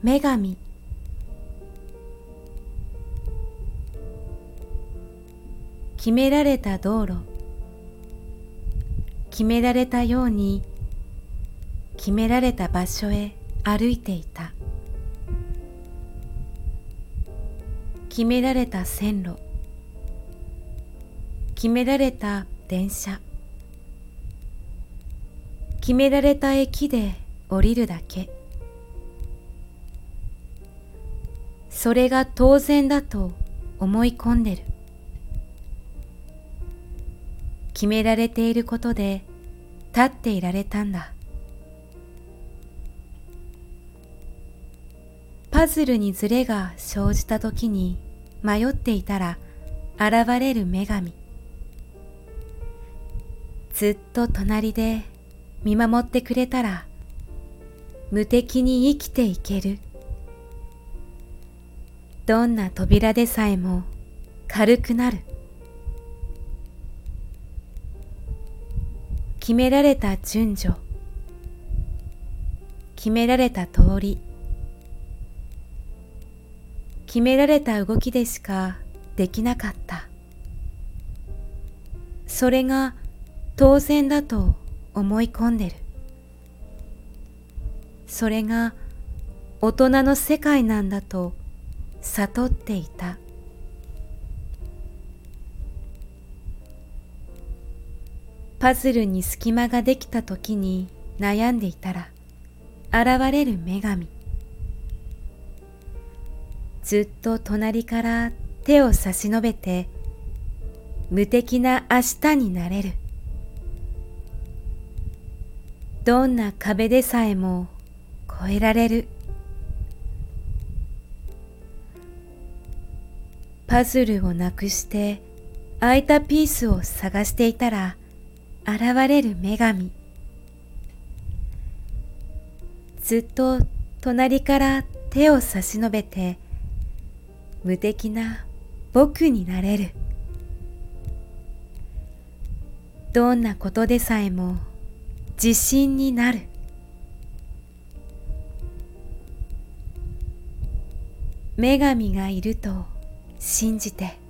女神。決められた道路。決められたように。決められた場所へ歩いていた。決められた線路。決められた電車。決められた駅で降りるだけ。それが当然だと思い込んでる。決められていることで立っていられたんだ。パズルにズレが生じた時に迷っていたら現れる女神。ずっと隣で見守ってくれたら無敵に生きていける。どんな扉でさえも軽くなる。決められた順序。決められた通り。決められた動きでしかできなかった。それが当然だと思い込んでる。それが大人の世界なんだと悟っていた。パズルに隙間ができた時に悩んでいたら現れる女神。ずっと隣から手を差し伸べて無敵な明日になれる。どんな壁でさえも越えられる。パズルをなくして空いたピースを探していたら現れる女神。ずっと隣から手を差し伸べて無敵な僕になれる。どんなことでさえも自信になる。女神がいると信じて。